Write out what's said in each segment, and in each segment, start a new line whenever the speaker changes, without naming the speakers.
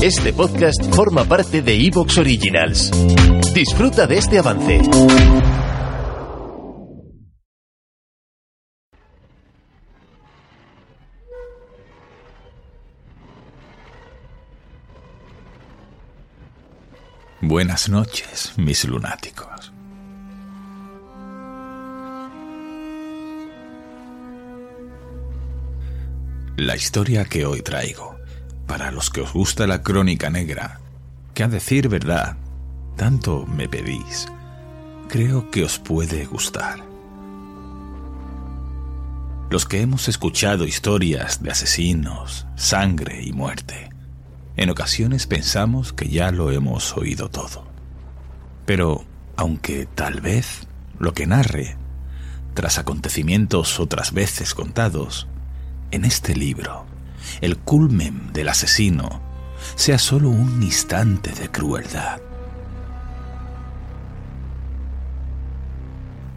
Este podcast forma parte de Evox Originals. Disfruta de este avance.
Buenas noches, mis lunáticos. La historia que hoy traigo para los que os gusta la crónica negra, que a decir verdad, tanto me pedís, creo que os puede gustar. Los que hemos escuchado historias de asesinos, sangre y muerte, en ocasiones pensamos que ya lo hemos oído todo. Pero, aunque tal vez lo que narre, tras acontecimientos otras veces contados, en este libro, el culmen del asesino sea solo un instante de crueldad.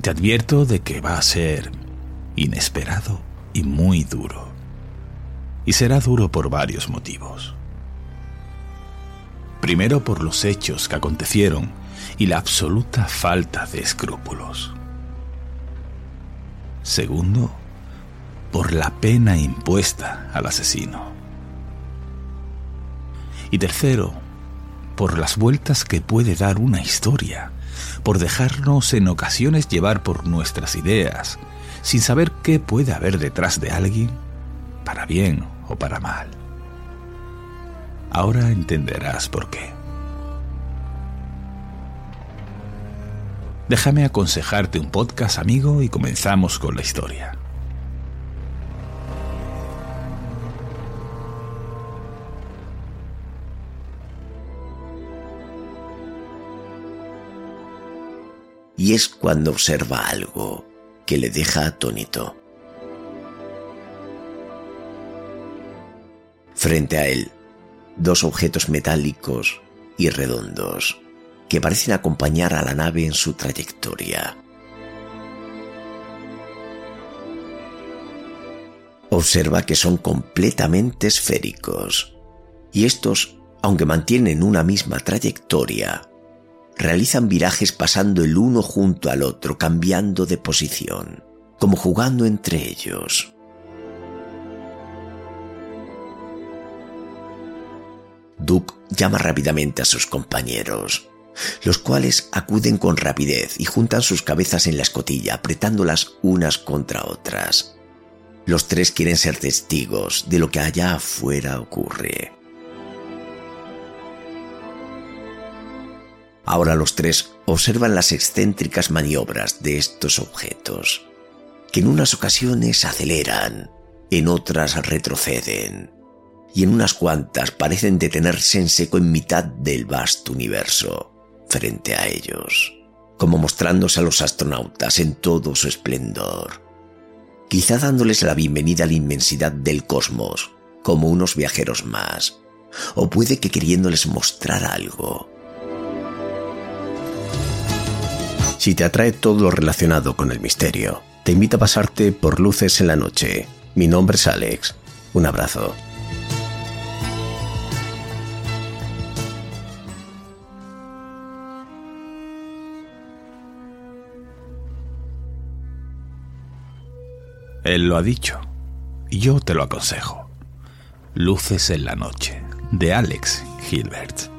Te advierto de que va a ser inesperado y muy duro. Y será duro por varios motivos. Primero por los hechos que acontecieron y la absoluta falta de escrúpulos. Segundo, por la pena impuesta al asesino. Y tercero, por las vueltas que puede dar una historia, por dejarnos en ocasiones llevar por nuestras ideas, sin saber qué puede haber detrás de alguien, para bien o para mal. Ahora entenderás por qué. Déjame aconsejarte un podcast, amigo, y comenzamos con la historia.
Y es cuando observa algo que le deja atónito. Frente a él, dos objetos metálicos y redondos que parecen acompañar a la nave en su trayectoria. Observa que son completamente esféricos y estos, aunque mantienen una misma trayectoria, realizan virajes pasando el uno junto al otro, cambiando de posición, como jugando entre ellos. Duke llama rápidamente a sus compañeros, los cuales acuden con rapidez y juntan sus cabezas en la escotilla, apretándolas unas contra otras. Los tres quieren ser testigos de lo que allá afuera ocurre. Ahora los tres observan las excéntricas maniobras de estos objetos, que en unas ocasiones aceleran, en otras retroceden, y en unas cuantas parecen detenerse en seco en mitad del vasto universo, frente a ellos, como mostrándose a los astronautas en todo su esplendor, quizá dándoles la bienvenida a la inmensidad del cosmos, como unos viajeros más, o puede que queriéndoles mostrar algo, Si te atrae todo lo relacionado con el misterio, te invito a pasarte por Luces en la Noche. Mi nombre es Alex. Un abrazo.
Él lo ha dicho, yo te lo aconsejo. Luces en la Noche, de Alex Gilbert.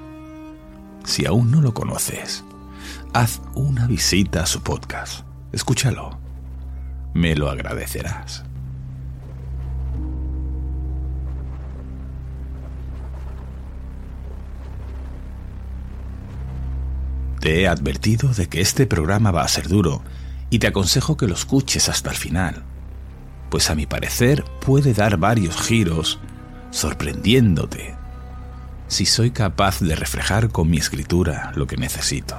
Si aún no lo conoces, haz una visita a su podcast. Escúchalo. Me lo agradecerás. Te he advertido de que este programa va a ser duro y te aconsejo que lo escuches hasta el final, pues a mi parecer puede dar varios giros sorprendiéndote si soy capaz de reflejar con mi escritura lo que necesito.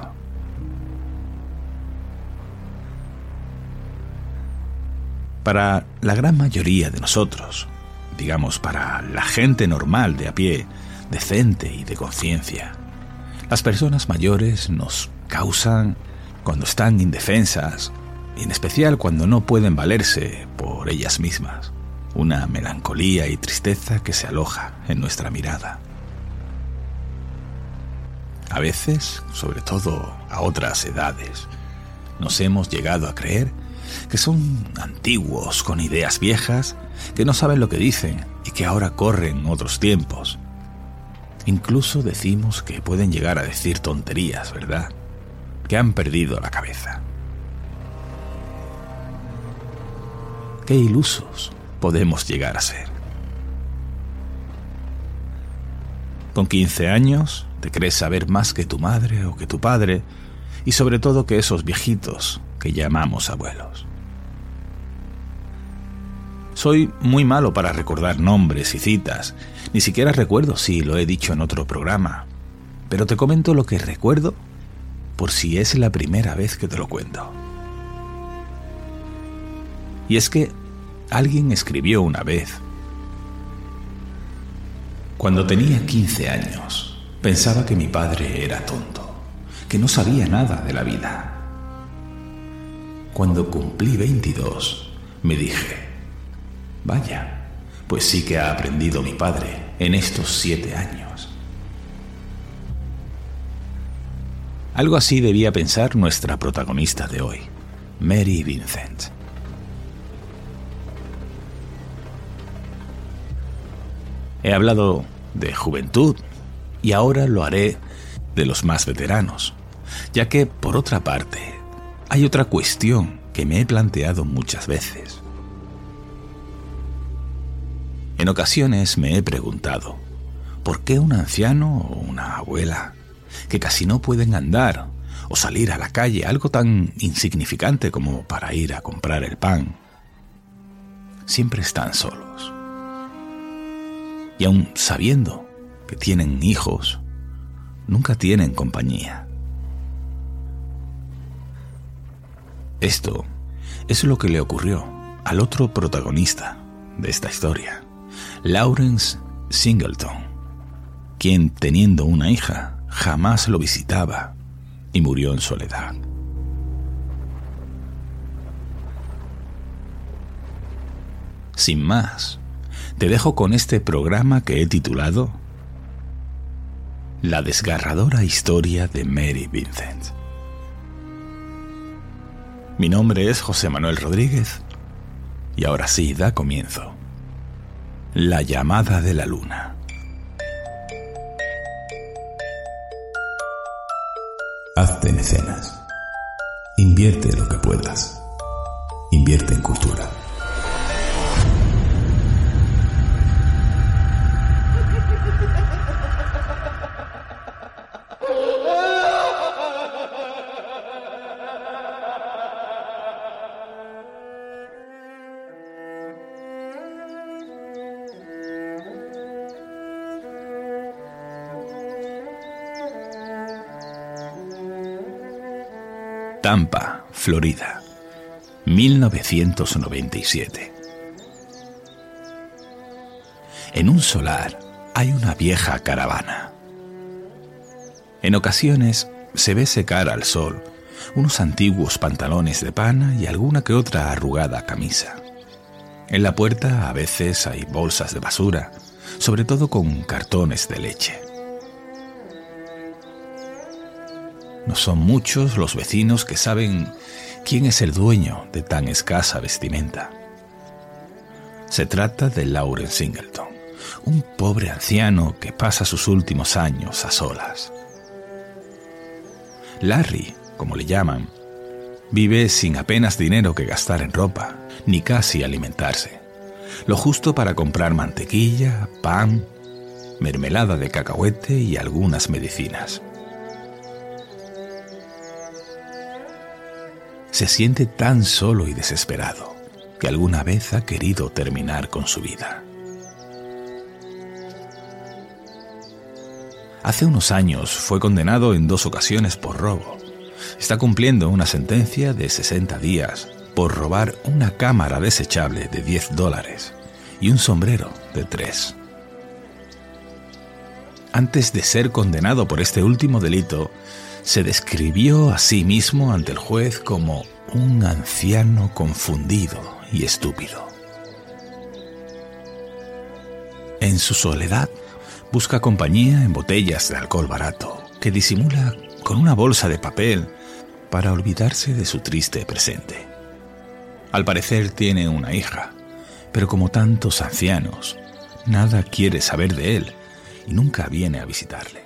Para la gran mayoría de nosotros, digamos para la gente normal de a pie, decente y de conciencia, las personas mayores nos causan, cuando están indefensas, y en especial cuando no pueden valerse por ellas mismas, una melancolía y tristeza que se aloja en nuestra mirada. A veces, sobre todo a otras edades, nos hemos llegado a creer que son antiguos, con ideas viejas, que no saben lo que dicen y que ahora corren otros tiempos. Incluso decimos que pueden llegar a decir tonterías, ¿verdad? Que han perdido la cabeza. Qué ilusos podemos llegar a ser. Con 15 años te crees saber más que tu madre o que tu padre y sobre todo que esos viejitos que llamamos abuelos. Soy muy malo para recordar nombres y citas, ni siquiera recuerdo si lo he dicho en otro programa, pero te comento lo que recuerdo por si es la primera vez que te lo cuento. Y es que alguien escribió una vez, cuando tenía 15 años, pensaba que mi padre era tonto, que no sabía nada de la vida. Cuando cumplí 22, me dije, vaya, pues sí que ha aprendido mi padre en estos siete años. Algo así debía pensar nuestra protagonista de hoy, Mary Vincent. He hablado de juventud y ahora lo haré de los más veteranos, ya que, por otra parte, hay otra cuestión que me he planteado muchas veces. En ocasiones me he preguntado, ¿por qué un anciano o una abuela, que casi no pueden andar o salir a la calle, algo tan insignificante como para ir a comprar el pan, siempre están solos? y aun sabiendo que tienen hijos, nunca tienen compañía. Esto es lo que le ocurrió al otro protagonista de esta historia, Lawrence Singleton, quien teniendo una hija jamás lo visitaba y murió en soledad. Sin más, te dejo con este programa que he titulado La desgarradora historia de Mary Vincent. Mi nombre es José Manuel Rodríguez y ahora sí da comienzo. La llamada de la luna.
Hazte mecenas. Invierte lo que puedas. Invierte en cultura.
Tampa, Florida, 1997. En un solar hay una vieja caravana. En ocasiones se ve secar al sol unos antiguos pantalones de pana y alguna que otra arrugada camisa. En la puerta a veces hay bolsas de basura, sobre todo con cartones de leche. No son muchos los vecinos que saben quién es el dueño de tan escasa vestimenta. Se trata de Lauren Singleton, un pobre anciano que pasa sus últimos años a solas. Larry, como le llaman, vive sin apenas dinero que gastar en ropa, ni casi alimentarse. Lo justo para comprar mantequilla, pan, mermelada de cacahuete y algunas medicinas. Se siente tan solo y desesperado que alguna vez ha querido terminar con su vida. Hace unos años fue condenado en dos ocasiones por robo. Está cumpliendo una sentencia de 60 días por robar una cámara desechable de 10 dólares y un sombrero de 3. Antes de ser condenado por este último delito, se describió a sí mismo ante el juez como un anciano confundido y estúpido. En su soledad, busca compañía en botellas de alcohol barato que disimula con una bolsa de papel para olvidarse de su triste presente. Al parecer tiene una hija, pero como tantos ancianos, nada quiere saber de él y nunca viene a visitarle.